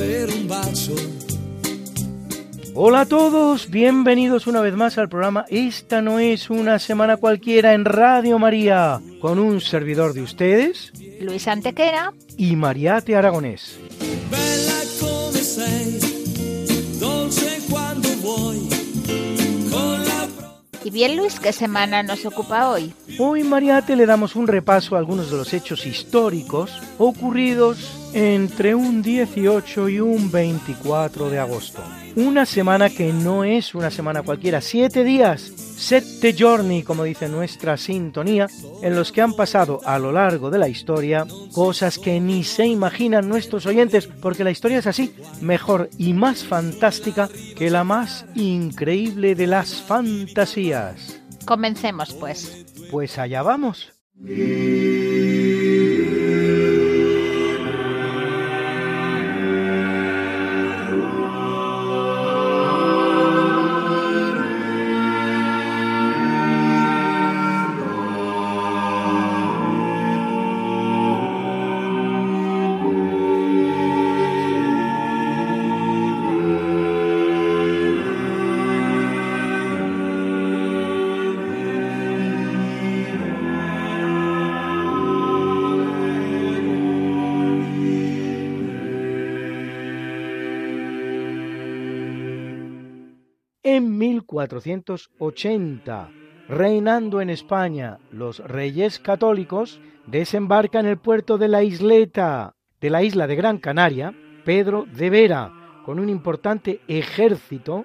un. Hola a todos, bienvenidos una vez más al programa Esta no es una semana cualquiera en Radio María, con un servidor de ustedes Luis Antequera. y Mariate Aragonés. Bella come sei, dolce quando vuoi, con la Y bien, Luis, ¿qué semana nos ocupa hoy? Hoy Mariate le damos un repaso a algunos de los hechos históricos ocurridos entre un 18 y un 24 de agosto. Una semana que no es una semana cualquiera, siete días, sette giorni, como dice nuestra sintonía, en los que han pasado a lo largo de la historia cosas que ni se imaginan nuestros oyentes, porque la historia es así, mejor y más fantástica que la más increíble de las fantasías. Comencemos, pues. Pues allá vamos. 1480, reinando en España los reyes católicos, desembarca en el puerto de la isleta de la isla de Gran Canaria, Pedro de Vera, con un importante ejército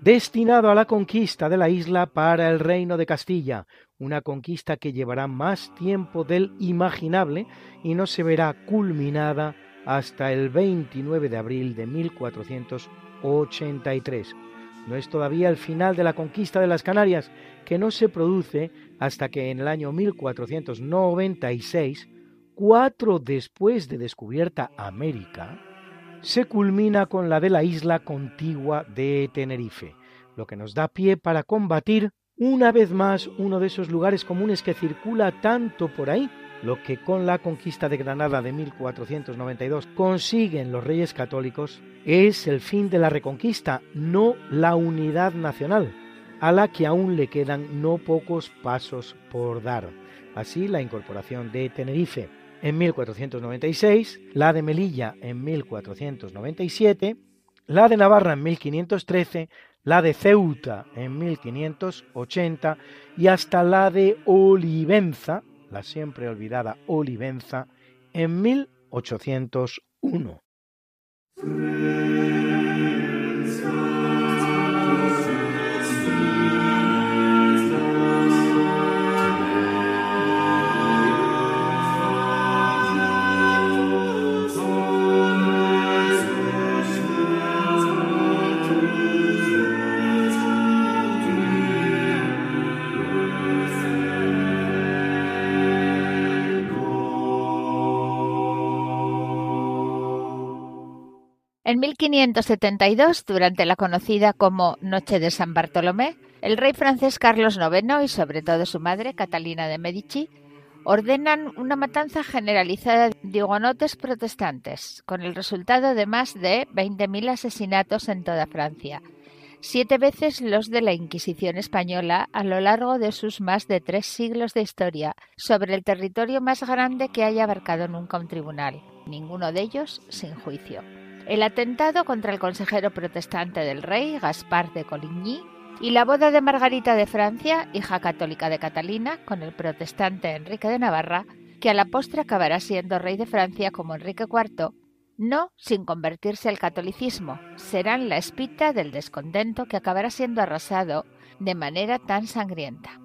destinado a la conquista de la isla para el reino de Castilla, una conquista que llevará más tiempo del imaginable y no se verá culminada hasta el 29 de abril de 1483. No es todavía el final de la conquista de las Canarias, que no se produce hasta que en el año 1496, cuatro después de descubierta América, se culmina con la de la isla contigua de Tenerife, lo que nos da pie para combatir una vez más uno de esos lugares comunes que circula tanto por ahí, lo que con la conquista de Granada de 1492 consiguen los reyes católicos es el fin de la reconquista, no la unidad nacional, a la que aún le quedan no pocos pasos por dar. Así la incorporación de Tenerife en 1496, la de Melilla en 1497, la de Navarra en 1513, la de Ceuta en 1580 y hasta la de Olivenza, la siempre olvidada Olivenza, en 1801. En 1572, durante la conocida como Noche de San Bartolomé, el rey francés Carlos IX y sobre todo su madre, Catalina de Medici, ordenan una matanza generalizada de hugonotes protestantes, con el resultado de más de 20.000 asesinatos en toda Francia, siete veces los de la Inquisición española a lo largo de sus más de tres siglos de historia, sobre el territorio más grande que haya abarcado nunca un tribunal, ninguno de ellos sin juicio. El atentado contra el consejero protestante del rey, Gaspar de Coligny, y la boda de Margarita de Francia, hija católica de Catalina, con el protestante Enrique de Navarra, que a la postre acabará siendo rey de Francia como Enrique IV, no sin convertirse al catolicismo, serán la espita del descontento que acabará siendo arrasado de manera tan sangrienta.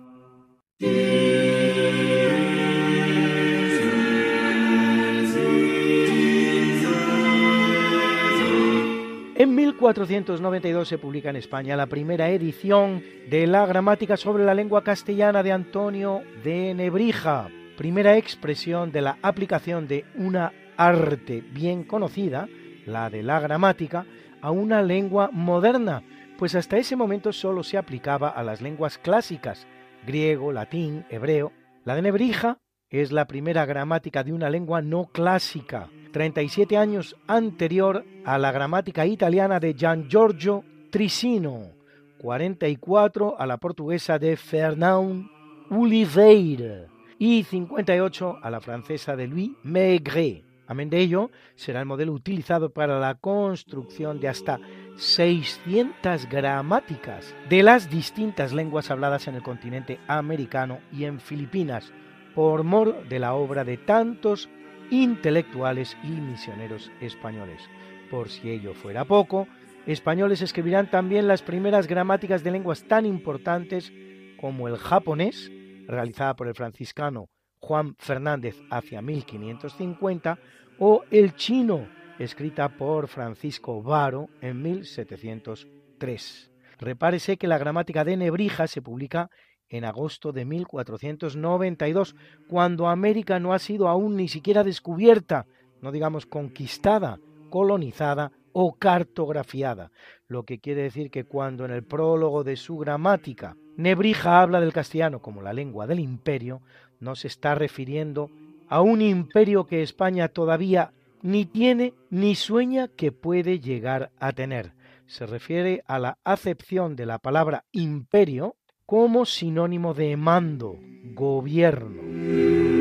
1492 se publica en España la primera edición de la gramática sobre la lengua castellana de Antonio de Nebrija, primera expresión de la aplicación de una arte bien conocida, la de la gramática, a una lengua moderna, pues hasta ese momento solo se aplicaba a las lenguas clásicas, griego, latín, hebreo. La de Nebrija es la primera gramática de una lengua no clásica, 37 años anterior a la gramática italiana de Gian Giorgio Tricino, 44 a la portuguesa de Fernand Oliveira y 58 a la francesa de Louis Maigret. Amén de ello, será el modelo utilizado para la construcción de hasta 600 gramáticas de las distintas lenguas habladas en el continente americano y en Filipinas, por mor de la obra de tantos intelectuales y misioneros españoles. Por si ello fuera poco, españoles escribirán también las primeras gramáticas de lenguas tan importantes como el japonés, realizada por el franciscano Juan Fernández hacia 1550, o el chino, escrita por Francisco Varo en 1703. Repárese que la gramática de Nebrija se publica en agosto de 1492, cuando América no ha sido aún ni siquiera descubierta, no digamos conquistada, colonizada o cartografiada, lo que quiere decir que cuando en el prólogo de su gramática Nebrija habla del castellano como la lengua del imperio, no se está refiriendo a un imperio que España todavía ni tiene ni sueña que puede llegar a tener. Se refiere a la acepción de la palabra imperio como sinónimo de mando, gobierno.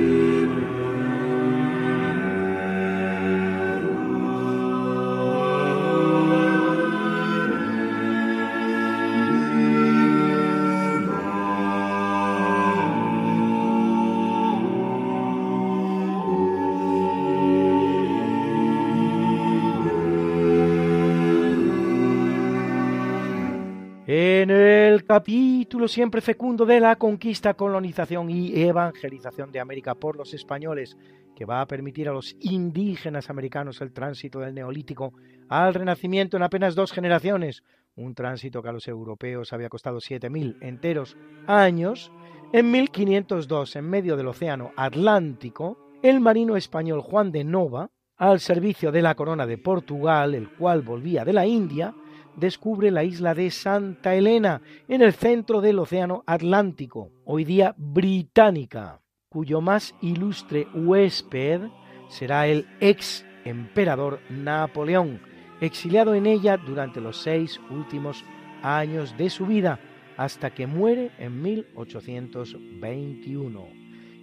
Capítulo siempre fecundo de la conquista, colonización y evangelización de América por los españoles, que va a permitir a los indígenas americanos el tránsito del neolítico al renacimiento en apenas dos generaciones, un tránsito que a los europeos había costado 7.000 enteros años, en 1502, en medio del Océano Atlántico, el marino español Juan de Nova, al servicio de la corona de Portugal, el cual volvía de la India, descubre la isla de Santa Elena, en el centro del Océano Atlántico, hoy día británica, cuyo más ilustre huésped será el ex emperador Napoleón, exiliado en ella durante los seis últimos años de su vida, hasta que muere en 1821.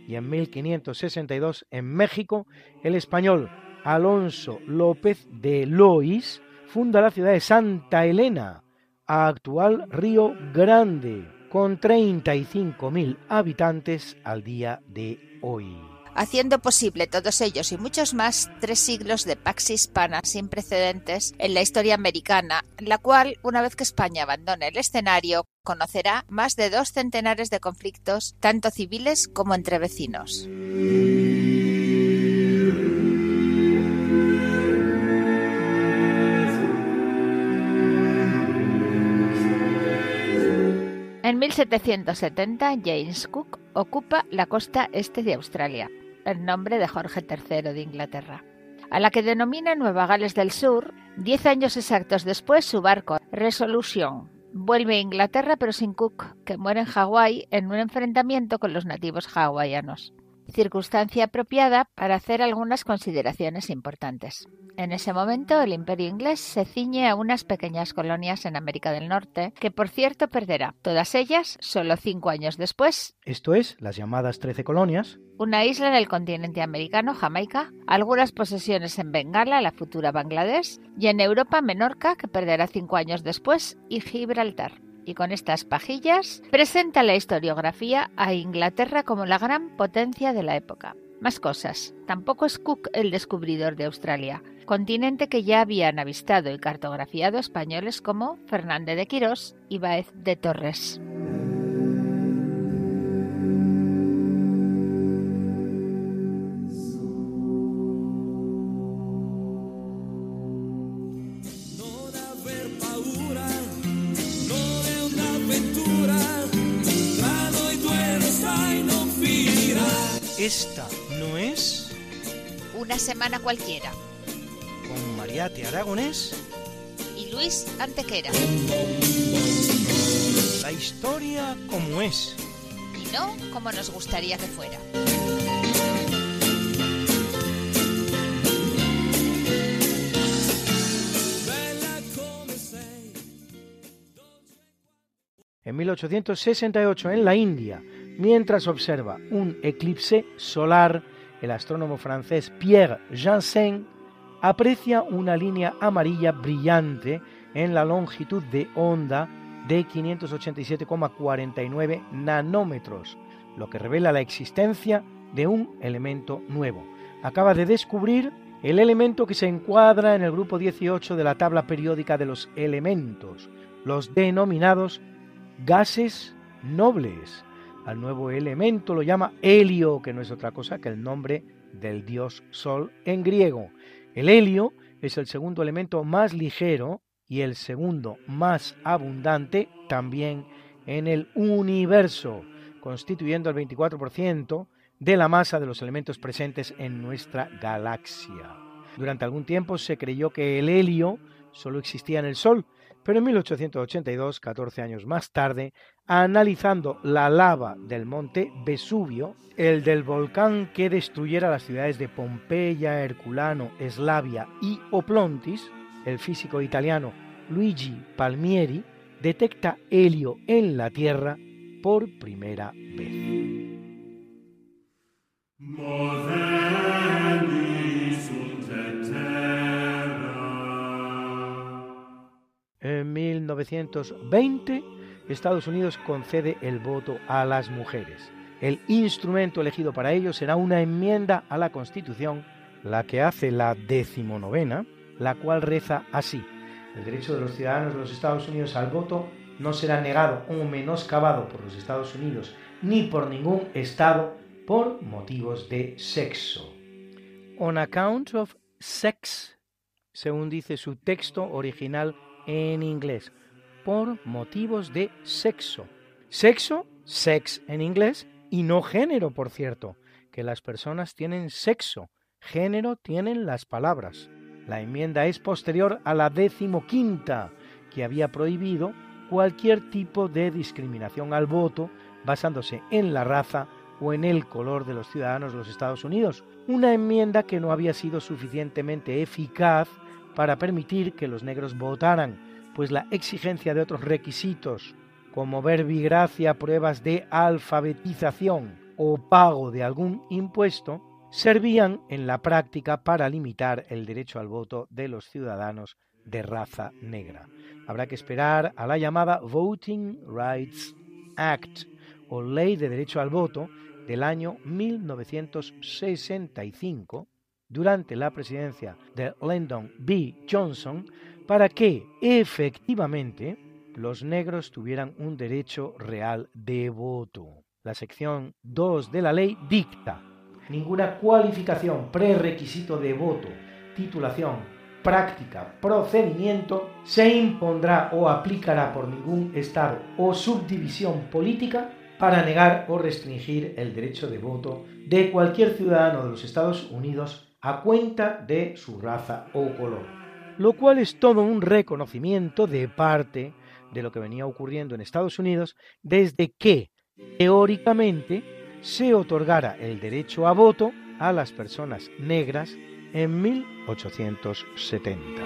Y en 1562 en México, el español Alonso López de Lois funda la ciudad de Santa Elena, actual Río Grande, con 35.000 habitantes al día de hoy. Haciendo posible todos ellos y muchos más tres siglos de pax hispana sin precedentes en la historia americana, la cual, una vez que España abandone el escenario, conocerá más de dos centenares de conflictos, tanto civiles como entre vecinos. En 1770, James Cook ocupa la costa este de Australia, en nombre de Jorge III de Inglaterra, a la que denomina Nueva Gales del Sur. Diez años exactos después, su barco Resolution vuelve a Inglaterra, pero sin Cook, que muere en Hawái en un enfrentamiento con los nativos hawaianos circunstancia apropiada para hacer algunas consideraciones importantes. En ese momento, el imperio inglés se ciñe a unas pequeñas colonias en América del Norte, que por cierto perderá, todas ellas solo cinco años después. Esto es, las llamadas Trece colonias. Una isla en el continente americano, Jamaica, algunas posesiones en Bengala, la futura Bangladesh, y en Europa, Menorca, que perderá cinco años después, y Gibraltar y con estas pajillas presenta la historiografía a Inglaterra como la gran potencia de la época. Más cosas. Tampoco es Cook el descubridor de Australia, continente que ya habían avistado y cartografiado españoles como Fernández de Quirós y Baez de Torres. Esta no es Una semana cualquiera. con Mariate Aragonés Y Luis Antequera. la historia como es. Y no como nos gustaría que fuera. En 1868 en la India, mientras observa un eclipse solar, el astrónomo francés Pierre Janssen aprecia una línea amarilla brillante en la longitud de onda de 587,49 nanómetros, lo que revela la existencia de un elemento nuevo. Acaba de descubrir el elemento que se encuadra en el grupo 18 de la tabla periódica de los elementos, los denominados gases nobles. Al nuevo elemento lo llama helio, que no es otra cosa que el nombre del dios Sol en griego. El helio es el segundo elemento más ligero y el segundo más abundante también en el universo, constituyendo el 24% de la masa de los elementos presentes en nuestra galaxia. Durante algún tiempo se creyó que el helio solo existía en el Sol, pero en 1882, 14 años más tarde, analizando la lava del monte Vesubio, el del volcán que destruyera las ciudades de Pompeya, Herculano, Eslavia y Oplontis, el físico italiano Luigi Palmieri detecta helio en la Tierra por primera vez. En 1920, Estados Unidos concede el voto a las mujeres. El instrumento elegido para ello será una enmienda a la Constitución, la que hace la decimonovena, la cual reza así. El derecho de los ciudadanos de los Estados Unidos al voto no será negado o menoscabado por los Estados Unidos ni por ningún Estado por motivos de sexo. On account of sex, según dice su texto original en inglés, por motivos de sexo. Sexo, sex en inglés, y no género, por cierto, que las personas tienen sexo, género tienen las palabras. La enmienda es posterior a la decimoquinta, que había prohibido cualquier tipo de discriminación al voto basándose en la raza o en el color de los ciudadanos de los Estados Unidos, una enmienda que no había sido suficientemente eficaz para permitir que los negros votaran, pues la exigencia de otros requisitos, como verbigracia, pruebas de alfabetización o pago de algún impuesto, servían en la práctica para limitar el derecho al voto de los ciudadanos de raza negra. Habrá que esperar a la llamada Voting Rights Act o Ley de Derecho al Voto del año 1965 durante la presidencia de Lyndon B. Johnson para que efectivamente los negros tuvieran un derecho real de voto. La sección 2 de la ley dicta ninguna cualificación, prerequisito de voto, titulación, práctica, procedimiento se impondrá o aplicará por ningún Estado o subdivisión política para negar o restringir el derecho de voto de cualquier ciudadano de los Estados Unidos a cuenta de su raza o color. Lo cual es todo un reconocimiento de parte de lo que venía ocurriendo en Estados Unidos desde que, teóricamente, se otorgara el derecho a voto a las personas negras en 1870.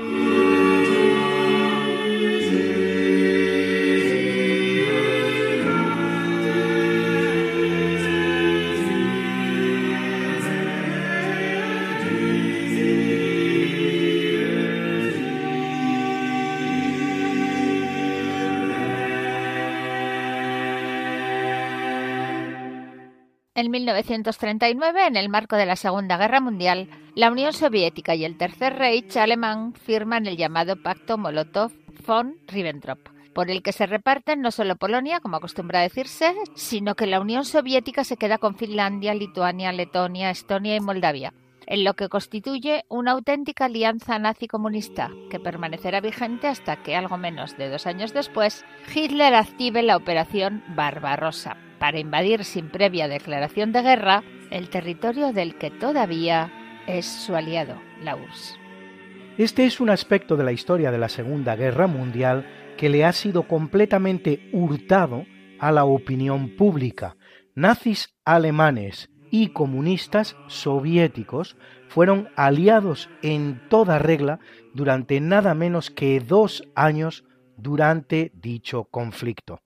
En 1939, en el marco de la Segunda Guerra Mundial, la Unión Soviética y el Tercer Reich alemán firman el llamado Pacto Molotov-von Ribbentrop, por el que se reparten no solo Polonia, como acostumbra decirse, sino que la Unión Soviética se queda con Finlandia, Lituania, Letonia, Estonia y Moldavia, en lo que constituye una auténtica alianza nazi-comunista que permanecerá vigente hasta que, algo menos de dos años después, Hitler active la Operación Barbarossa para invadir sin previa declaración de guerra el territorio del que todavía es su aliado, la URSS. Este es un aspecto de la historia de la Segunda Guerra Mundial que le ha sido completamente hurtado a la opinión pública. Nazis alemanes y comunistas soviéticos fueron aliados en toda regla durante nada menos que dos años durante dicho conflicto.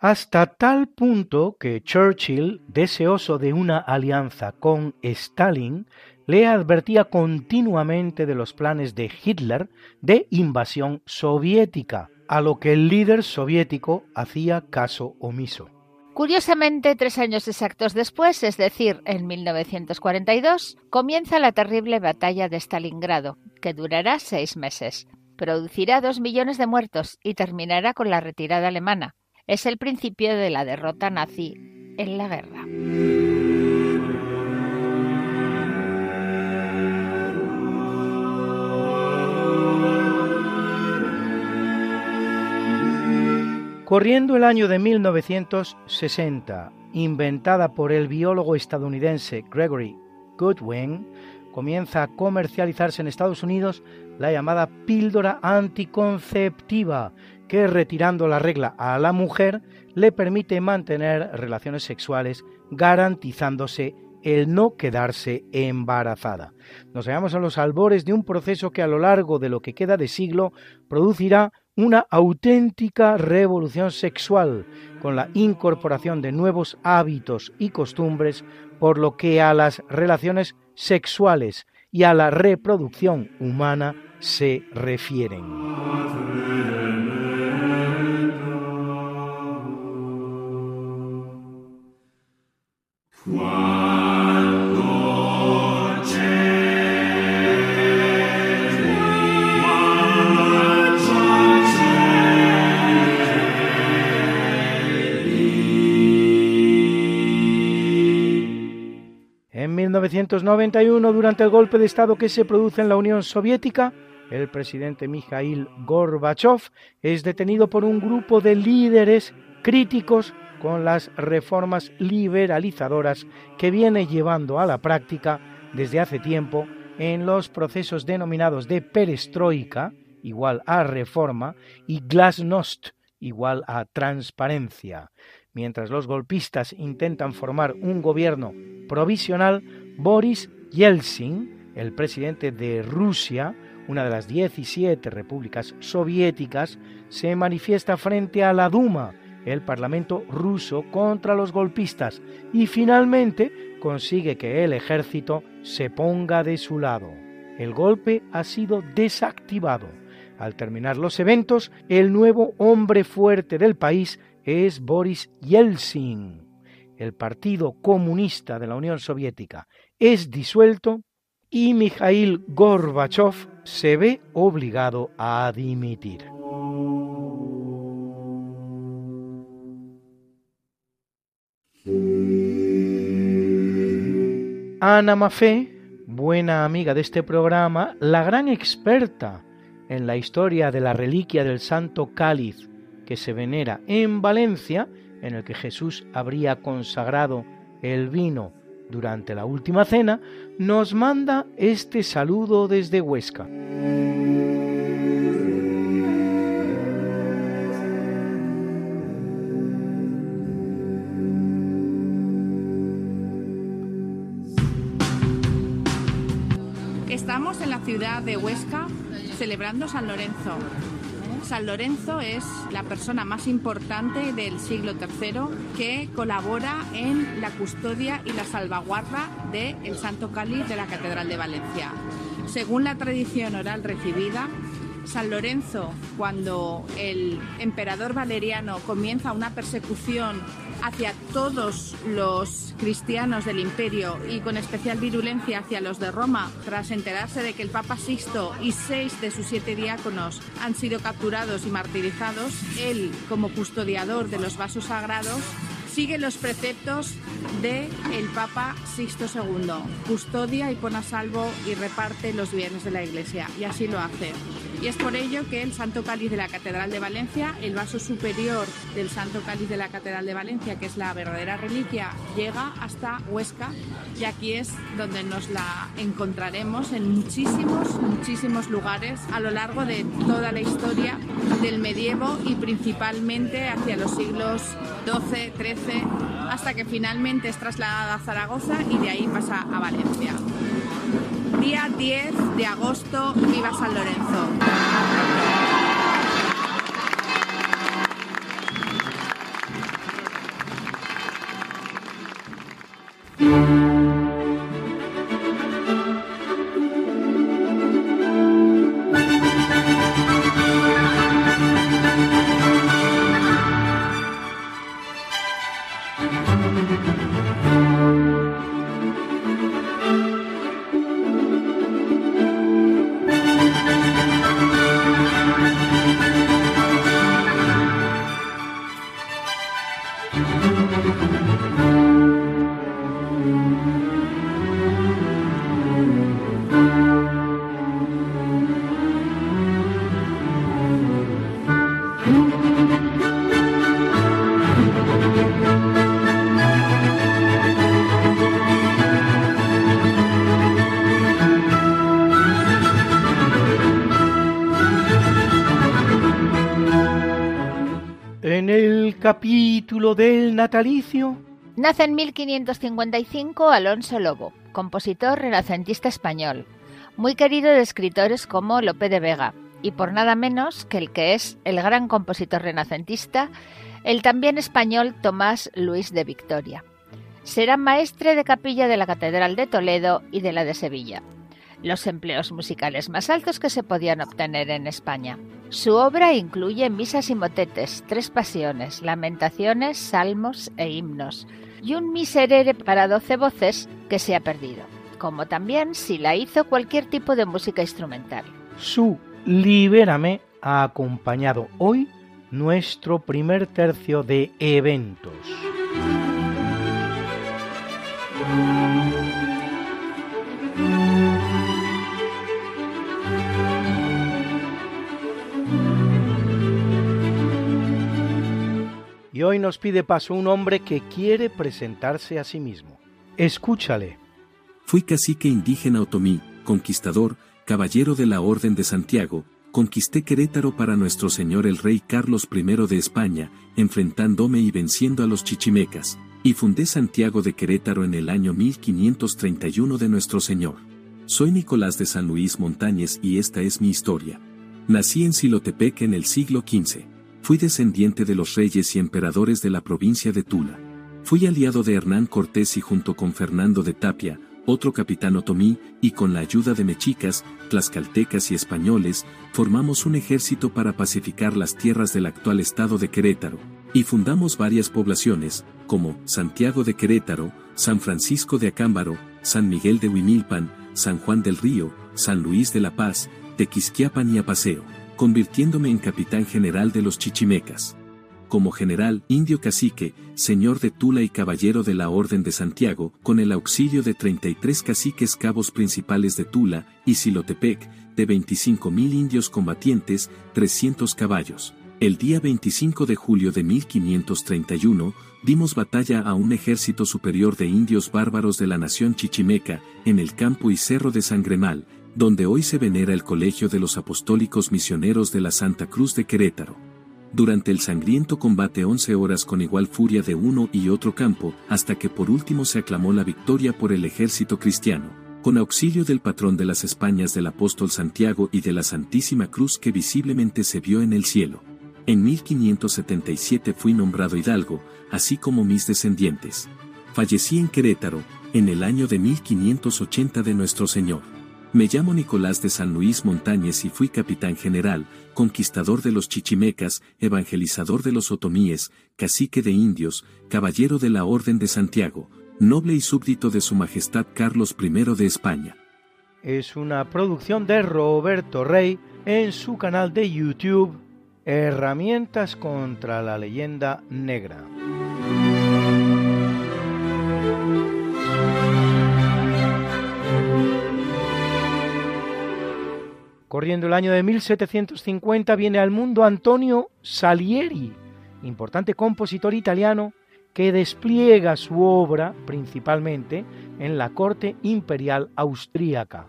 Hasta tal punto que Churchill, deseoso de una alianza con Stalin, le advertía continuamente de los planes de Hitler de invasión soviética, a lo que el líder soviético hacía caso omiso. Curiosamente, tres años exactos después, es decir, en 1942, comienza la terrible batalla de Stalingrado, que durará seis meses. Producirá dos millones de muertos y terminará con la retirada alemana. Es el principio de la derrota nazi en la guerra. Corriendo el año de 1960, inventada por el biólogo estadounidense Gregory Goodwin, comienza a comercializarse en Estados Unidos la llamada píldora anticonceptiva, que retirando la regla a la mujer le permite mantener relaciones sexuales garantizándose el no quedarse embarazada. Nos hallamos a los albores de un proceso que a lo largo de lo que queda de siglo producirá una auténtica revolución sexual con la incorporación de nuevos hábitos y costumbres por lo que a las relaciones sexuales y a la reproducción humana se refieren. En 1991, durante el golpe de Estado que se produce en la Unión Soviética, el presidente Mikhail Gorbachev es detenido por un grupo de líderes críticos con las reformas liberalizadoras que viene llevando a la práctica desde hace tiempo en los procesos denominados de perestroika, igual a reforma, y glasnost, igual a transparencia. Mientras los golpistas intentan formar un gobierno provisional, Boris Yeltsin, el presidente de Rusia, una de las 17 repúblicas soviéticas, se manifiesta frente a la Duma, el Parlamento ruso, contra los golpistas y finalmente consigue que el ejército se ponga de su lado. El golpe ha sido desactivado. Al terminar los eventos, el nuevo hombre fuerte del país es Boris Yeltsin. El Partido Comunista de la Unión Soviética es disuelto y Mikhail Gorbachev se ve obligado a dimitir. Ana Mafé, buena amiga de este programa, la gran experta en la historia de la reliquia del Santo Cáliz que se venera en Valencia, en el que Jesús habría consagrado el vino durante la última cena, nos manda este saludo desde Huesca. Ciudad de Huesca celebrando San Lorenzo, San Lorenzo es la persona más importante del siglo III que colabora en la custodia y la salvaguarda del Santo Cáliz de la Catedral de Valencia. Según la tradición oral recibida, San Lorenzo, cuando el emperador Valeriano comienza una persecución hacia todos los cristianos del imperio y con especial virulencia hacia los de Roma, tras enterarse de que el Papa Sixto y seis de sus siete diáconos han sido capturados y martirizados, él, como custodiador de los vasos sagrados, sigue los preceptos del el Papa Sixto II. Custodia y pone a salvo y reparte los bienes de la Iglesia. Y así lo hace. Y es por ello que el Santo Cáliz de la Catedral de Valencia, el vaso superior del Santo Cáliz de la Catedral de Valencia, que es la verdadera reliquia, llega hasta Huesca y aquí es donde nos la encontraremos en muchísimos, muchísimos lugares a lo largo de toda la historia del medievo y principalmente hacia los siglos XII, XIII, hasta que finalmente es trasladada a Zaragoza y de ahí pasa a Valencia. Día 10 de agosto, viva San Lorenzo. Capítulo del natalicio? Nace en 1555 Alonso Lobo, compositor renacentista español, muy querido de escritores como Lope de Vega, y por nada menos que el que es el gran compositor renacentista, el también español Tomás Luis de Victoria. Será maestre de capilla de la Catedral de Toledo y de la de Sevilla los empleos musicales más altos que se podían obtener en España. Su obra incluye misas y motetes, tres pasiones, lamentaciones, salmos e himnos, y un miserere para doce voces que se ha perdido, como también si la hizo cualquier tipo de música instrumental. Su Libérame ha acompañado hoy nuestro primer tercio de eventos. Y hoy nos pide paso un hombre que quiere presentarse a sí mismo. Escúchale. Fui cacique indígena otomí, conquistador, caballero de la Orden de Santiago, conquisté Querétaro para nuestro señor el rey Carlos I de España, enfrentándome y venciendo a los chichimecas, y fundé Santiago de Querétaro en el año 1531 de nuestro señor. Soy Nicolás de San Luis Montañez y esta es mi historia. Nací en Silotepec en el siglo XV. Fui descendiente de los reyes y emperadores de la provincia de Tula. Fui aliado de Hernán Cortés y junto con Fernando de Tapia, otro capitán otomí, y con la ayuda de mexicas, tlaxcaltecas y españoles, formamos un ejército para pacificar las tierras del actual estado de Querétaro, y fundamos varias poblaciones, como Santiago de Querétaro, San Francisco de Acámbaro, San Miguel de Huimilpan, San Juan del Río, San Luis de la Paz, Tequisquiapan y Apaseo convirtiéndome en capitán general de los chichimecas. Como general, indio cacique, señor de Tula y caballero de la Orden de Santiago, con el auxilio de 33 caciques cabos principales de Tula y Silotepec, de 25.000 indios combatientes, 300 caballos. El día 25 de julio de 1531, dimos batalla a un ejército superior de indios bárbaros de la nación chichimeca, en el campo y cerro de Sangremal, donde hoy se venera el Colegio de los Apostólicos Misioneros de la Santa Cruz de Querétaro. Durante el sangriento combate 11 horas con igual furia de uno y otro campo, hasta que por último se aclamó la victoria por el ejército cristiano, con auxilio del patrón de las Españas del apóstol Santiago y de la Santísima Cruz que visiblemente se vio en el cielo. En 1577 fui nombrado hidalgo, así como mis descendientes. Fallecí en Querétaro, en el año de 1580 de nuestro Señor. Me llamo Nicolás de San Luis Montañez y fui capitán general, conquistador de los chichimecas, evangelizador de los otomíes, cacique de indios, caballero de la Orden de Santiago, noble y súbdito de Su Majestad Carlos I de España. Es una producción de Roberto Rey en su canal de YouTube Herramientas contra la leyenda negra. Corriendo el año de 1750 viene al mundo Antonio Salieri, importante compositor italiano que despliega su obra principalmente en la corte imperial austríaca.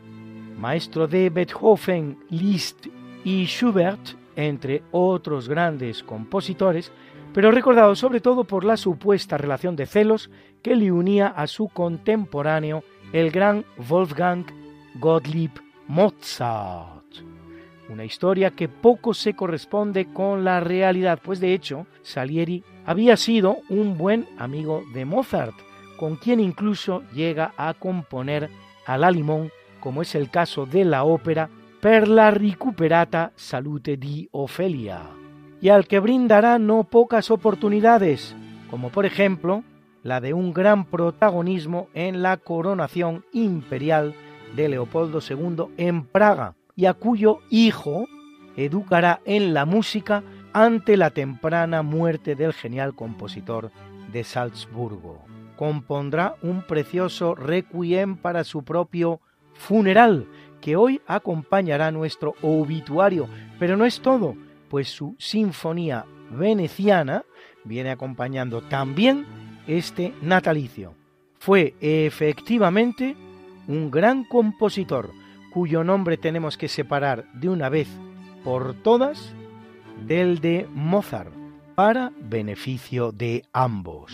Maestro de Beethoven, Liszt y Schubert, entre otros grandes compositores, pero recordado sobre todo por la supuesta relación de celos que le unía a su contemporáneo, el gran Wolfgang Gottlieb Mozart. Una historia que poco se corresponde con la realidad, pues de hecho Salieri había sido un buen amigo de Mozart, con quien incluso llega a componer a la limón, como es el caso de la ópera Per la recuperata salute di Ofelia, y al que brindará no pocas oportunidades, como por ejemplo la de un gran protagonismo en la coronación imperial de Leopoldo II en Praga, y a cuyo hijo educará en la música ante la temprana muerte del genial compositor de Salzburgo. Compondrá un precioso requiem para su propio funeral, que hoy acompañará nuestro obituario, pero no es todo, pues su sinfonía veneciana viene acompañando también este natalicio. Fue efectivamente un gran compositor, cuyo nombre tenemos que separar de una vez por todas del de Mozart, para beneficio de ambos.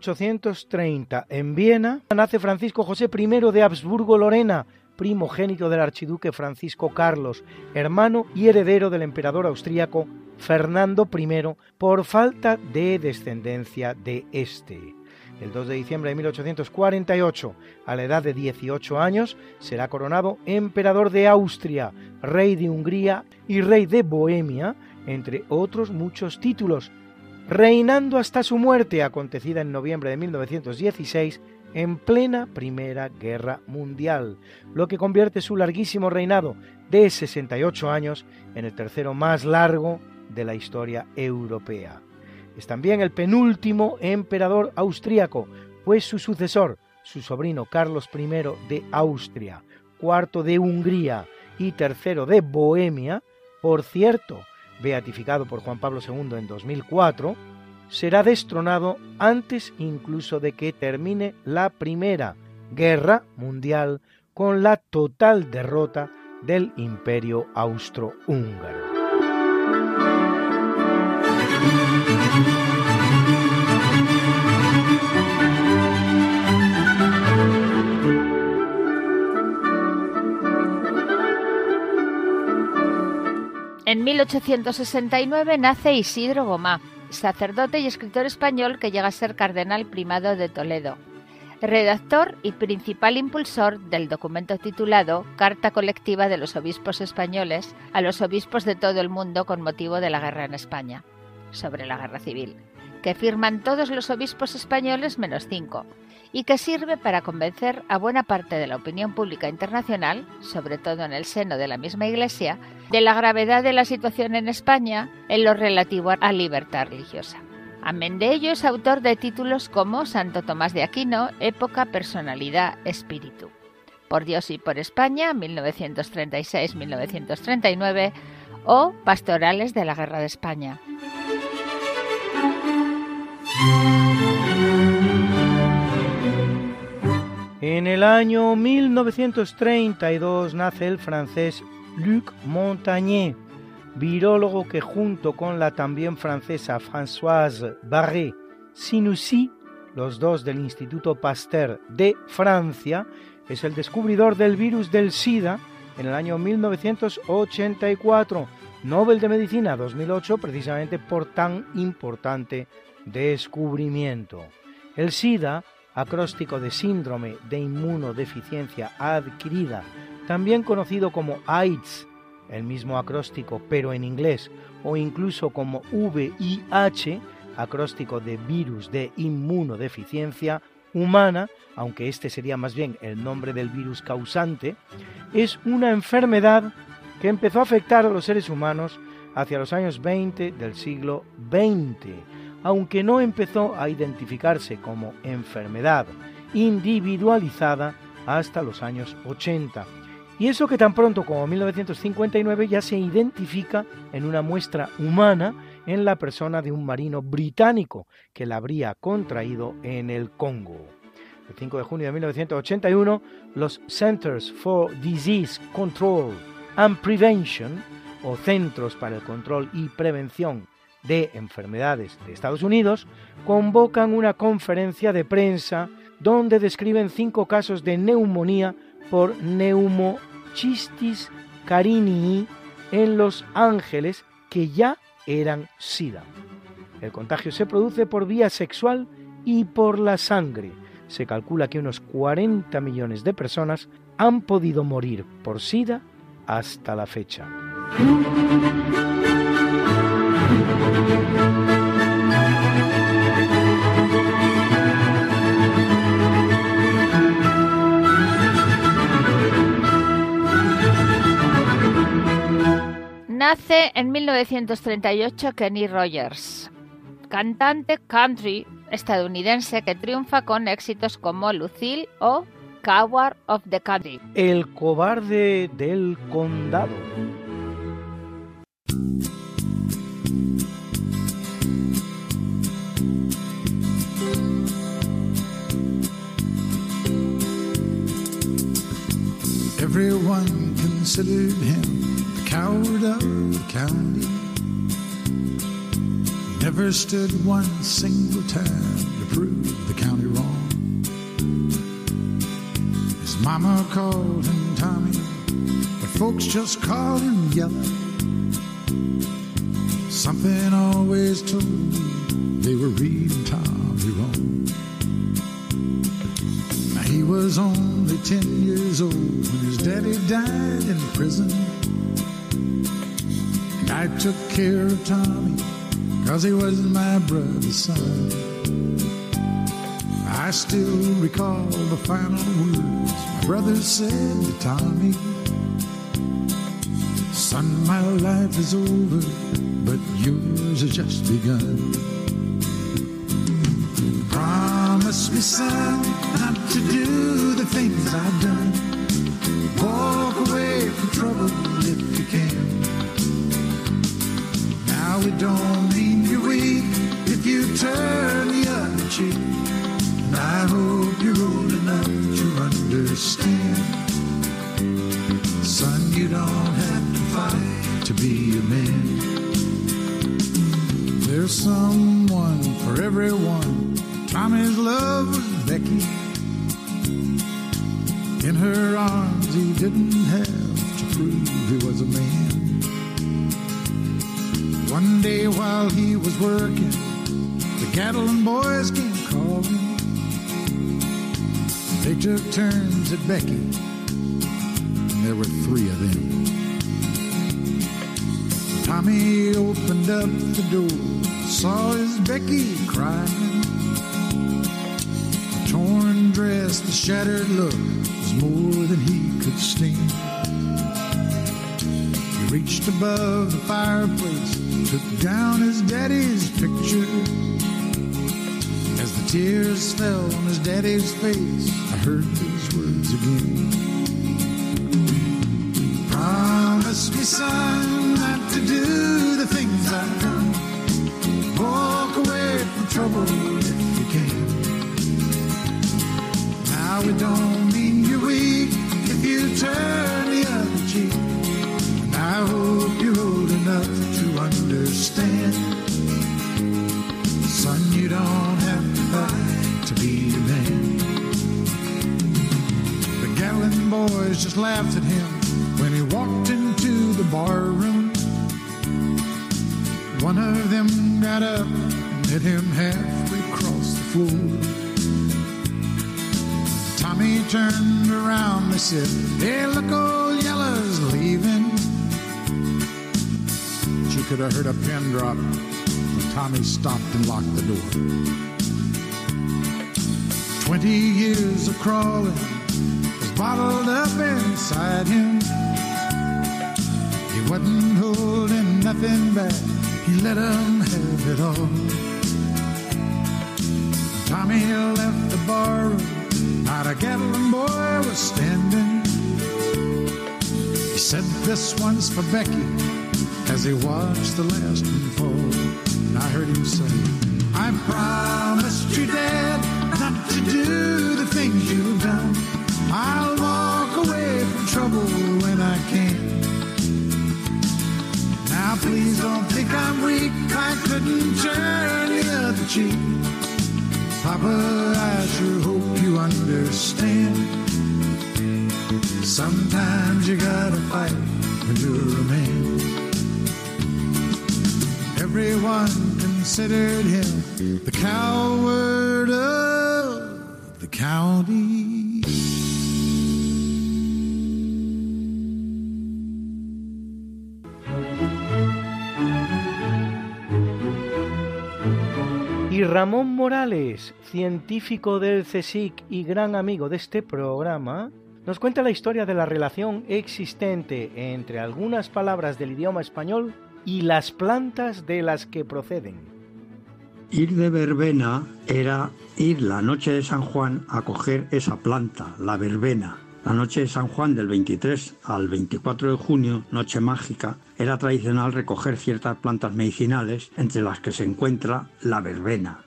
1830, en Viena, nace Francisco José I de Habsburgo-Lorena, primogénito del archiduque Francisco Carlos, hermano y heredero del emperador austríaco Fernando I, por falta de descendencia de este. El 2 de diciembre de 1848, a la edad de 18 años, será coronado emperador de Austria, rey de Hungría y rey de Bohemia, entre otros muchos títulos, reinando hasta su muerte, acontecida en noviembre de 1916, en plena Primera Guerra Mundial, lo que convierte su larguísimo reinado de 68 años en el tercero más largo de la historia europea. Es también el penúltimo emperador austríaco, pues su sucesor, su sobrino Carlos I de Austria, cuarto de Hungría y tercero de Bohemia, por cierto, beatificado por Juan Pablo II en 2004, será destronado antes incluso de que termine la Primera Guerra Mundial con la total derrota del Imperio Austrohúngaro. En 1869 nace Isidro Gomá, sacerdote y escritor español que llega a ser cardenal primado de Toledo, redactor y principal impulsor del documento titulado Carta Colectiva de los Obispos Españoles a los Obispos de todo el mundo con motivo de la guerra en España, sobre la guerra civil, que firman todos los obispos españoles menos cinco, y que sirve para convencer a buena parte de la opinión pública internacional, sobre todo en el seno de la misma Iglesia, de la gravedad de la situación en España en lo relativo a libertad religiosa. Amén de ello es autor de títulos como Santo Tomás de Aquino, Época, Personalidad, Espíritu. Por Dios y por España, 1936-1939, o Pastorales de la Guerra de España. En el año 1932 nace el francés Luc Montagnier, virólogo que junto con la también francesa Françoise Barré Sinoussi, los dos del Instituto Pasteur de Francia, es el descubridor del virus del SIDA en el año 1984, Nobel de Medicina 2008 precisamente por tan importante descubrimiento. El SIDA acróstico de síndrome de inmunodeficiencia adquirida, también conocido como AIDS, el mismo acróstico pero en inglés, o incluso como VIH, acróstico de virus de inmunodeficiencia humana, aunque este sería más bien el nombre del virus causante, es una enfermedad que empezó a afectar a los seres humanos hacia los años 20 del siglo XX, aunque no empezó a identificarse como enfermedad individualizada hasta los años 80. Y eso que tan pronto como 1959 ya se identifica en una muestra humana en la persona de un marino británico que la habría contraído en el Congo. El 5 de junio de 1981, los Centers for Disease Control and Prevention, o Centros para el Control y Prevención de Enfermedades de Estados Unidos, convocan una conferencia de prensa donde describen cinco casos de neumonía por neumochistis carinii en Los Ángeles que ya eran SIDA. El contagio se produce por vía sexual y por la sangre. Se calcula que unos 40 millones de personas han podido morir por SIDA hasta la fecha. Nace en 1938 Kenny Rogers, cantante country estadounidense que triunfa con éxitos como Lucille o Coward of the Country. El cobarde del condado. Everyone considered him coward of the county. Never stood one single time to prove the county wrong. His mama called him Tommy, but folks just called him Yellow. Something always told me they were reading Tommy wrong. Now he was only ten years old when his daddy died in prison. I took care of Tommy, cause he was my brother's son. I still recall the final words my brother said to Tommy. Son, my life is over, but yours has just begun. Promise me, son, not to do the things I've done. Turn the other cheek. And I hope you're old enough to understand. Son, you don't have to fight to be a man. There's someone for everyone. Tommy's love was Becky. In her arms, he didn't have to prove he was a man. One day while he was working, cattle and boys came calling. They took turns at Becky, and there were three of them. Tommy opened up the door, saw his Becky crying. The torn dress, the shattered look was more than he could stand. He reached above the fireplace, took down his daddy's picture. Tears fell on his daddy's face, I heard these words again. Promise me, son, not to do the things I've done. Walk away from trouble if you can. Now it don't mean you're weak if you turn the other cheek. And I hope you're old enough to understand. Boys just laughed at him when he walked into the bar room. One of them got up and hit him halfway across the floor. Tommy turned around, they said, Hey, look, old Yellow's leaving. But you could have heard a pin drop when Tommy stopped and locked the door. Twenty years of crawling bottled up inside him. He wasn't holding nothing back, he let him have it all. Tommy left the barroom, not a Gatlin boy was standing. He said, This one's for Becky, as he watched the last one fall. I heard him say, I promised you, Dad, not to do the things you've done. I'll walk away from trouble when I can. Now please don't think I'm weak, I couldn't turn the other cheek. Papa, I sure hope you understand. Sometimes you gotta fight when you're a man. Everyone considered him the coward of the county. Ramón Morales, científico del CSIC y gran amigo de este programa, nos cuenta la historia de la relación existente entre algunas palabras del idioma español y las plantas de las que proceden. Ir de verbena era ir la noche de San Juan a coger esa planta, la verbena. La noche de San Juan del 23 al 24 de junio, noche mágica, era tradicional recoger ciertas plantas medicinales, entre las que se encuentra la verbena,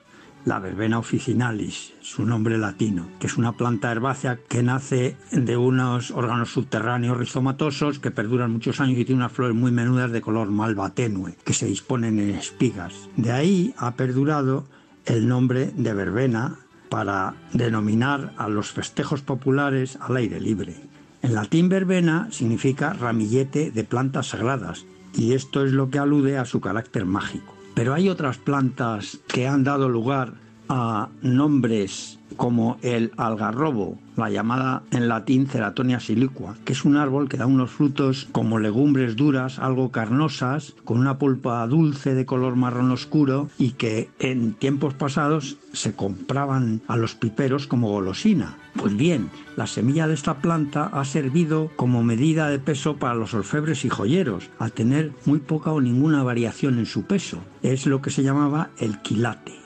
la verbena officinalis, su nombre latino, que es una planta herbácea que nace de unos órganos subterráneos rizomatosos que perduran muchos años y tiene unas flores muy menudas de color malva tenue, que se disponen en espigas. De ahí ha perdurado el nombre de verbena para denominar a los festejos populares al aire libre. En latín verbena significa ramillete de plantas sagradas y esto es lo que alude a su carácter mágico. Pero hay otras plantas que han dado lugar a nombres como el algarrobo, la llamada en latín Ceratonia siliqua, que es un árbol que da unos frutos como legumbres duras, algo carnosas, con una pulpa dulce de color marrón oscuro y que en tiempos pasados se compraban a los piperos como golosina. Pues bien, la semilla de esta planta ha servido como medida de peso para los orfebres y joyeros, al tener muy poca o ninguna variación en su peso. Es lo que se llamaba el quilate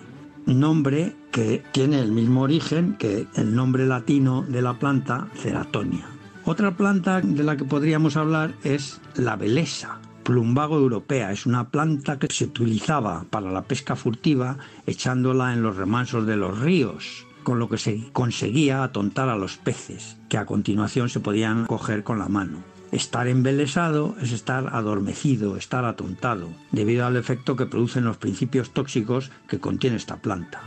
nombre que tiene el mismo origen que el nombre latino de la planta Ceratonia. Otra planta de la que podríamos hablar es la belesa, plumbago europea. Es una planta que se utilizaba para la pesca furtiva echándola en los remansos de los ríos, con lo que se conseguía atontar a los peces, que a continuación se podían coger con la mano. Estar embelesado es estar adormecido, estar atontado, debido al efecto que producen los principios tóxicos que contiene esta planta.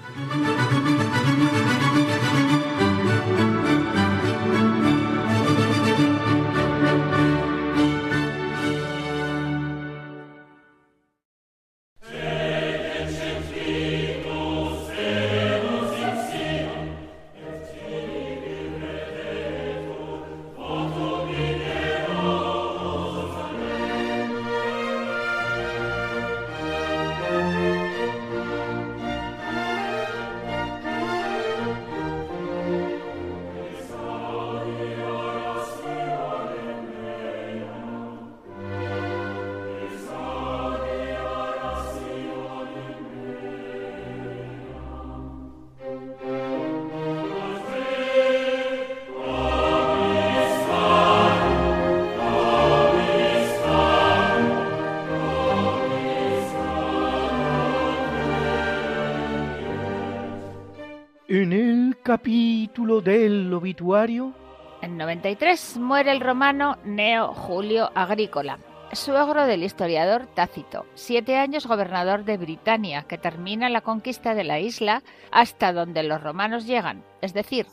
En el capítulo del obituario, En 93 muere el romano Neo Julio Agrícola, suegro del historiador Tácito, siete años gobernador de Britania, que termina la conquista de la isla hasta donde los romanos llegan, es decir,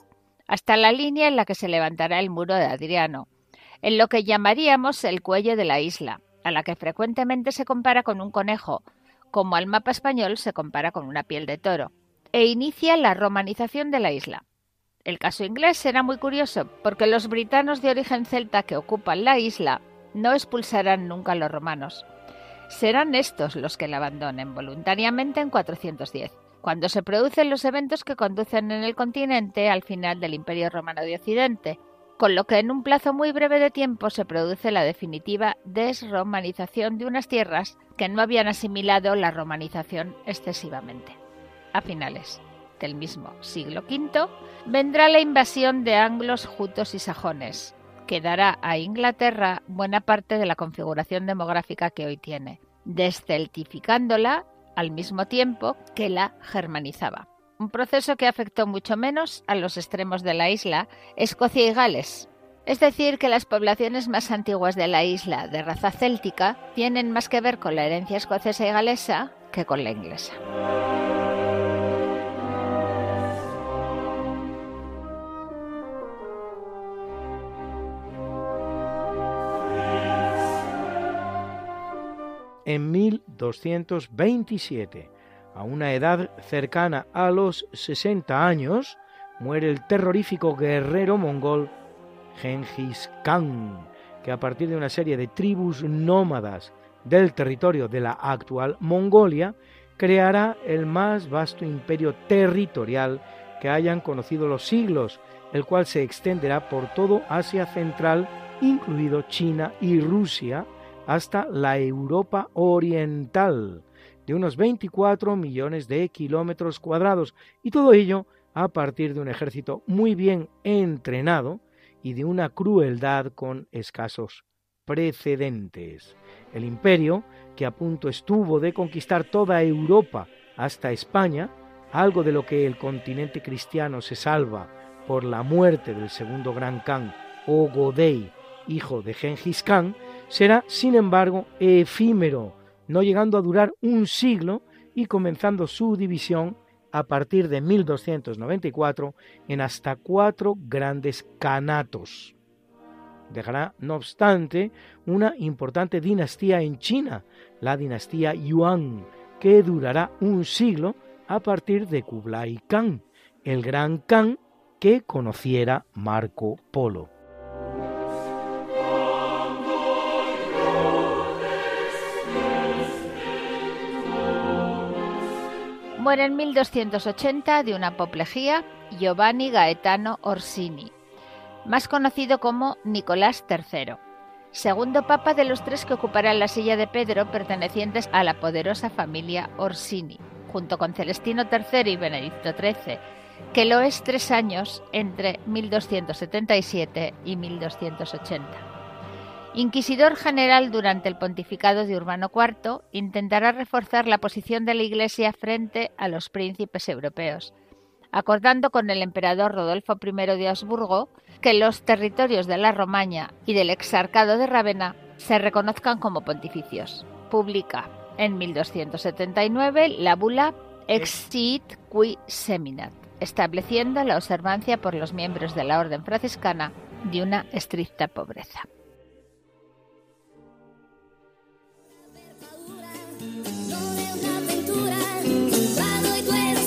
hasta la línea en la que se levantará el muro de Adriano, en lo que llamaríamos el cuello de la isla, a la que frecuentemente se compara con un conejo, como al mapa español se compara con una piel de toro, e inicia la romanización de la isla. El caso inglés será muy curioso, porque los britanos de origen celta que ocupan la isla no expulsarán nunca a los romanos. Serán estos los que la abandonen voluntariamente en 410, cuando se producen los eventos que conducen en el continente al final del Imperio Romano de Occidente, con lo que en un plazo muy breve de tiempo se produce la definitiva desromanización de unas tierras que no habían asimilado la romanización excesivamente. A finales del mismo siglo V vendrá la invasión de anglos, jutos y sajones, que dará a Inglaterra buena parte de la configuración demográfica que hoy tiene, desceltificándola al mismo tiempo que la germanizaba un proceso que afectó mucho menos a los extremos de la isla, Escocia y Gales. Es decir, que las poblaciones más antiguas de la isla de raza céltica tienen más que ver con la herencia escocesa y galesa que con la inglesa. En 1227, a una edad cercana a los 60 años, muere el terrorífico guerrero mongol Genghis Khan, que a partir de una serie de tribus nómadas del territorio de la actual Mongolia, creará el más vasto imperio territorial que hayan conocido los siglos, el cual se extenderá por todo Asia Central, incluido China y Rusia, hasta la Europa Oriental, de unos 24 millones de kilómetros cuadrados, y todo ello a partir de un ejército muy bien entrenado y de una crueldad con escasos precedentes. El imperio, que a punto estuvo de conquistar toda Europa hasta España, algo de lo que el continente cristiano se salva por la muerte del segundo gran Khan, Ogodei, hijo de Genghis Khan, será, sin embargo, efímero no llegando a durar un siglo y comenzando su división a partir de 1294 en hasta cuatro grandes canatos. Dejará, no obstante, una importante dinastía en China, la dinastía Yuan, que durará un siglo a partir de Kublai Khan, el gran Khan que conociera Marco Polo. Muere en 1280 de una apoplejía Giovanni Gaetano Orsini, más conocido como Nicolás III, segundo papa de los tres que ocuparán la silla de Pedro pertenecientes a la poderosa familia Orsini, junto con Celestino III y Benedicto XIII, que lo es tres años entre 1277 y 1280. Inquisidor general durante el pontificado de Urbano IV, intentará reforzar la posición de la Iglesia frente a los príncipes europeos, acordando con el emperador Rodolfo I de Habsburgo que los territorios de la Romaña y del exarcado de Rávena se reconozcan como pontificios. Publica en 1279 la bula Exit qui Seminat, estableciendo la observancia por los miembros de la orden franciscana de una estricta pobreza.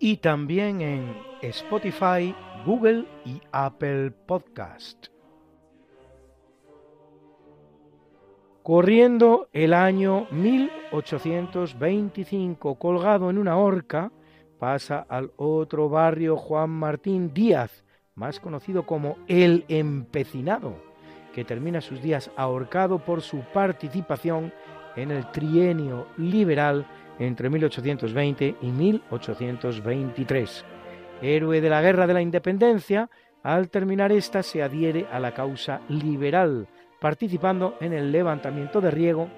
Y también en Spotify, Google y Apple Podcast. Corriendo el año 1825, colgado en una horca, pasa al otro barrio Juan Martín Díaz, más conocido como El Empecinado, que termina sus días ahorcado por su participación en el trienio liberal entre 1820 y 1823. Héroe de la Guerra de la Independencia, al terminar esta se adhiere a la causa liberal, participando en el levantamiento de Riego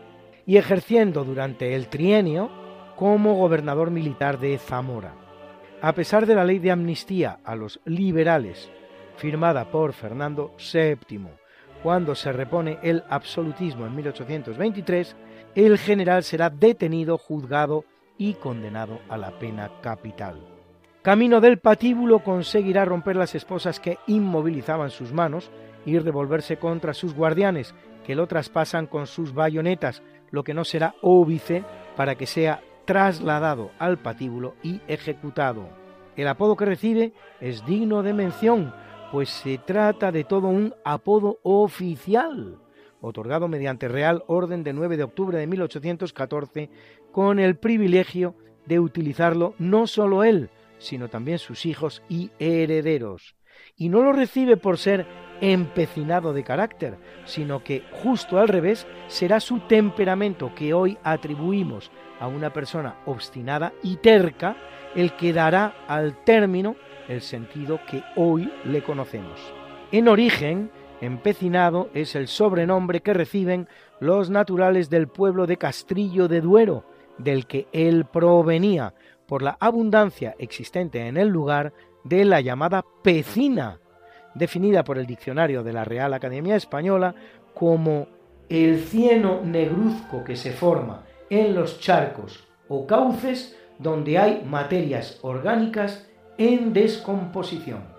y ejerciendo durante el trienio como gobernador militar de Zamora. A pesar de la ley de amnistía a los liberales, firmada por Fernando VII, cuando se repone el absolutismo en 1823, el general será detenido, juzgado y condenado a la pena capital. Camino del patíbulo conseguirá romper las esposas que inmovilizaban sus manos y revolverse contra sus guardianes, que lo traspasan con sus bayonetas, lo que no será óbice para que sea trasladado al patíbulo y ejecutado. El apodo que recibe es digno de mención, pues se trata de todo un apodo oficial, otorgado mediante Real Orden de 9 de octubre de 1814, con el privilegio de utilizarlo no solo él, sino también sus hijos y herederos. Y no lo recibe por ser empecinado de carácter, sino que justo al revés será su temperamento que hoy atribuimos a una persona obstinada y terca el que dará al término el sentido que hoy le conocemos. En origen, empecinado es el sobrenombre que reciben los naturales del pueblo de Castrillo de Duero, del que él provenía, por la abundancia existente en el lugar de la llamada pecina, definida por el diccionario de la Real Academia Española como el cieno negruzco que se forma en los charcos o cauces donde hay materias orgánicas en descomposición.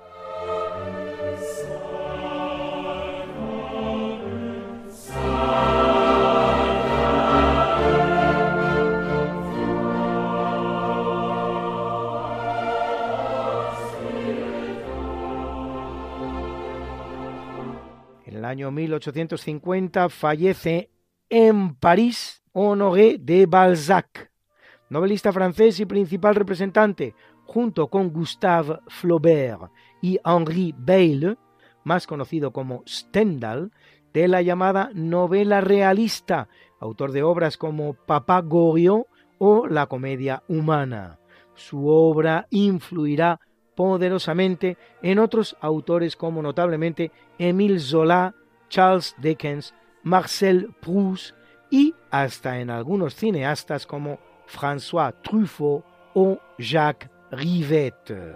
Año 1850 fallece en París Honoré de Balzac, novelista francés y principal representante, junto con Gustave Flaubert y Henri Bayle, más conocido como Stendhal, de la llamada novela realista, autor de obras como Papá Goriot o La comedia humana. Su obra influirá poderosamente en otros autores como notablemente Émile Zola, Charles Dickens, Marcel Proust y hasta en algunos cineastas como François Truffaut o Jacques Rivette.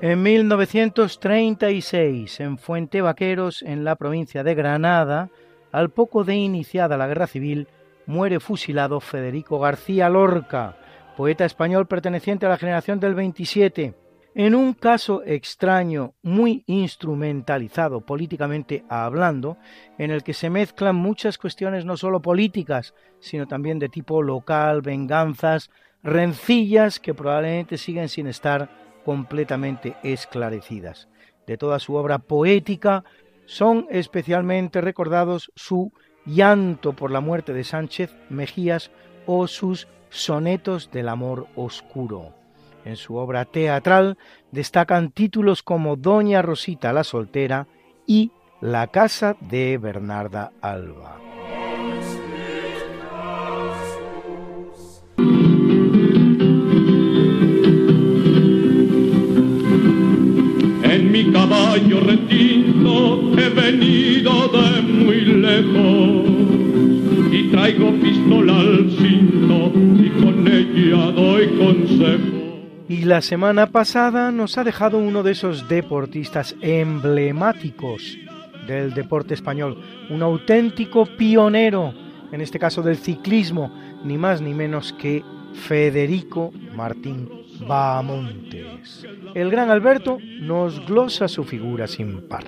En 1936, en Fuente Vaqueros, en la provincia de Granada, al poco de iniciada la guerra civil, muere fusilado Federico García Lorca, poeta español perteneciente a la generación del 27, en un caso extraño, muy instrumentalizado políticamente hablando, en el que se mezclan muchas cuestiones no solo políticas, sino también de tipo local, venganzas, rencillas que probablemente siguen sin estar completamente esclarecidas. De toda su obra poética son especialmente recordados su llanto por la muerte de Sánchez Mejías o sus sonetos del amor oscuro. En su obra teatral destacan títulos como Doña Rosita la soltera y La casa de Bernarda Alba. En mi caballo he venido de muy lejos y traigo pistola al cinto y con ella doy consejo. Y la semana pasada nos ha dejado uno de esos deportistas emblemáticos del deporte español, un auténtico pionero, en este caso del ciclismo, ni más ni menos que Federico Martín Bahamontes. El gran Alberto nos glosa su figura sin par.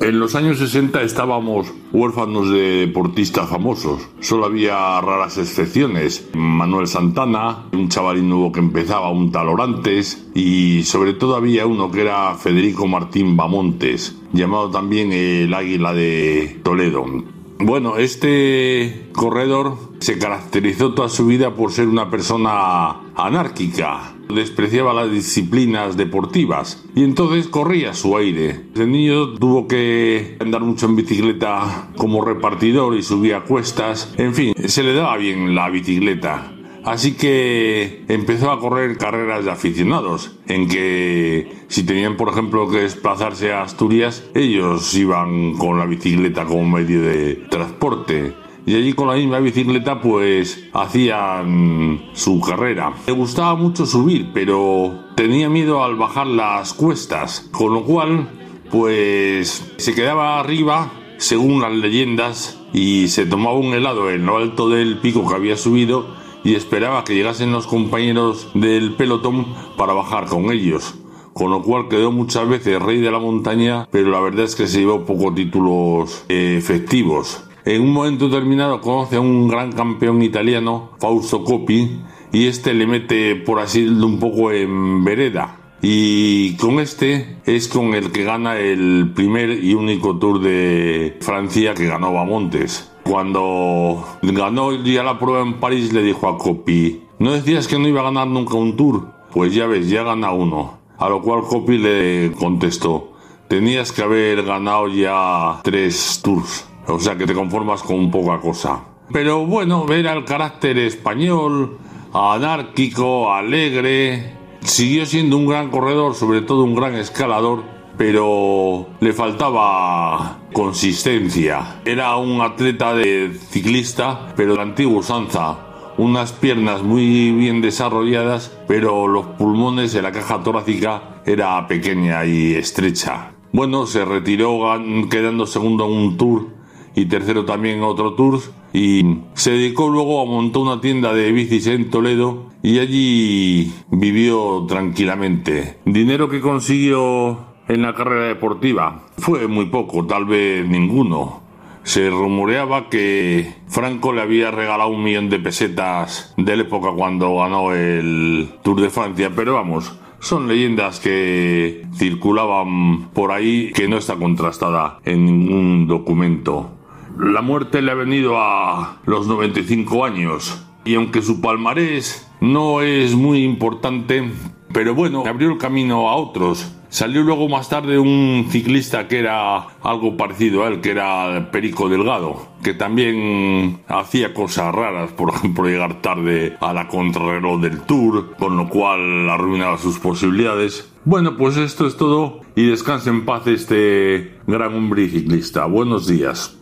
En los años 60 estábamos huérfanos de deportistas famosos. Solo había raras excepciones. Manuel Santana, un chavalín nuevo que empezaba, un tal Orantes, y sobre todo había uno que era Federico Martín Bamontes, llamado también el Águila de Toledo. Bueno, este corredor se caracterizó toda su vida por ser una persona anárquica, despreciaba las disciplinas deportivas y entonces corría su aire. De niño tuvo que andar mucho en bicicleta como repartidor y subía cuestas, en fin, se le daba bien la bicicleta. Así que empezó a correr carreras de aficionados, en que si tenían, por ejemplo, que desplazarse a Asturias, ellos iban con la bicicleta como medio de transporte. Y allí con la misma bicicleta pues hacían su carrera. Le gustaba mucho subir, pero tenía miedo al bajar las cuestas, con lo cual pues se quedaba arriba, según las leyendas, y se tomaba un helado en lo alto del pico que había subido y esperaba que llegasen los compañeros del pelotón para bajar con ellos. Con lo cual quedó muchas veces rey de la montaña, pero la verdad es que se llevó pocos títulos efectivos. En un momento determinado conoce a un gran campeón italiano, Fausto Coppi, y este le mete, por así decirlo, un poco en vereda. Y con este es con el que gana el primer y único Tour de Francia que ganó Bamontes. Cuando ganó ya la prueba en París le dijo a Coppi, ¿no decías que no iba a ganar nunca un tour? Pues ya ves, ya gana uno. A lo cual Coppi le contestó, tenías que haber ganado ya tres tours. O sea que te conformas con poca cosa. Pero bueno, ver al carácter español, anárquico, alegre, siguió siendo un gran corredor, sobre todo un gran escalador, pero le faltaba consistencia. Era un atleta de ciclista, pero de antigua usanza. Unas piernas muy bien desarrolladas, pero los pulmones de la caja torácica era pequeña y estrecha. Bueno, se retiró quedando segundo en un tour y tercero también otro tour y se dedicó luego a montar una tienda de bicis en Toledo y allí vivió tranquilamente. Dinero que consiguió en la carrera deportiva fue muy poco, tal vez ninguno. Se rumoreaba que Franco le había regalado un millón de pesetas de la época cuando ganó el Tour de Francia, pero vamos, son leyendas que circulaban por ahí que no está contrastada en ningún documento. La muerte le ha venido a los 95 años y aunque su palmarés no es muy importante, pero bueno, abrió el camino a otros Salió luego más tarde un ciclista que era algo parecido a él, que era Perico Delgado, que también hacía cosas raras, por ejemplo llegar tarde a la contrarreloj del Tour, con lo cual arruinaba sus posibilidades. Bueno, pues esto es todo y descanse en paz este gran hombre ciclista. Buenos días.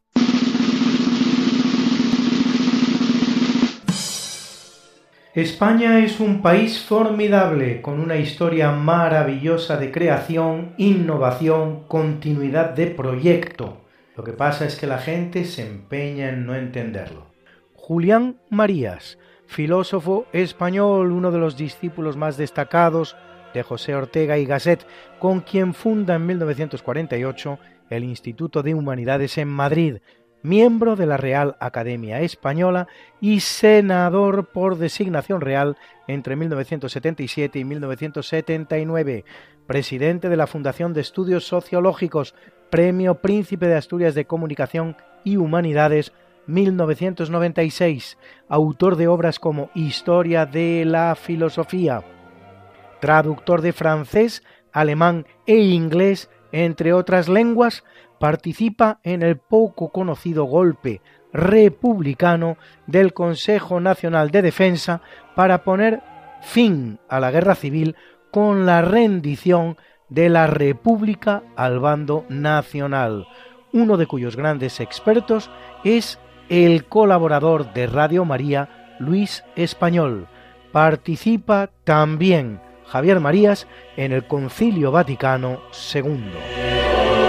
España es un país formidable, con una historia maravillosa de creación, innovación, continuidad de proyecto. Lo que pasa es que la gente se empeña en no entenderlo. Julián Marías, filósofo español, uno de los discípulos más destacados de José Ortega y Gasset, con quien funda en 1948 el Instituto de Humanidades en Madrid, miembro de la Real Academia Española y senador por designación real entre 1977 y 1979, presidente de la Fundación de Estudios Sociológicos, Premio Príncipe de Asturias de Comunicación y Humanidades 1996, autor de obras como Historia de la Filosofía, traductor de francés, alemán e inglés, entre otras lenguas, participa en el poco conocido golpe republicano del Consejo Nacional de Defensa para poner fin a la guerra civil con la rendición de la República al bando nacional, uno de cuyos grandes expertos es el colaborador de Radio María, Luis Español. Participa también Javier Marías en el Concilio Vaticano II.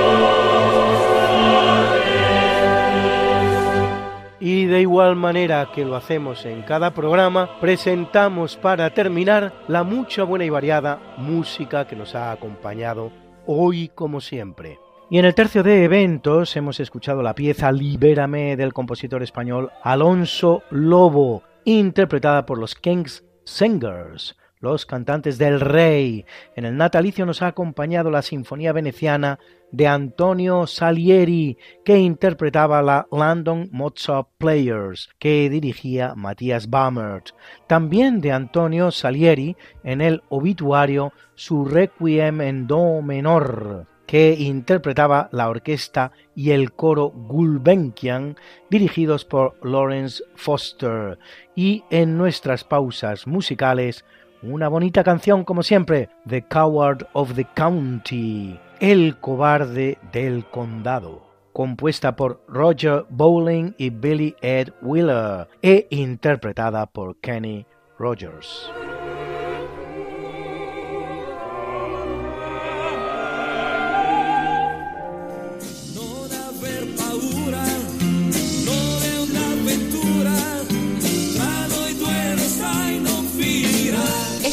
Y de igual manera que lo hacemos en cada programa, presentamos para terminar la mucha buena y variada música que nos ha acompañado hoy como siempre. Y en el tercio de eventos hemos escuchado la pieza Libérame del compositor español Alonso Lobo, interpretada por los Kings Singers, los cantantes del Rey. En el natalicio nos ha acompañado la Sinfonía Veneciana de Antonio Salieri, que interpretaba la London Mozart Players, que dirigía Matías Bammert. También de Antonio Salieri, en el obituario, su Requiem en Do menor, que interpretaba la orquesta y el coro Gulbenkian, dirigidos por Lawrence Foster. Y en nuestras pausas musicales, una bonita canción como siempre, The Coward of the County, El cobarde del condado, compuesta por Roger Bowling y Billy Ed Wheeler e interpretada por Kenny Rogers.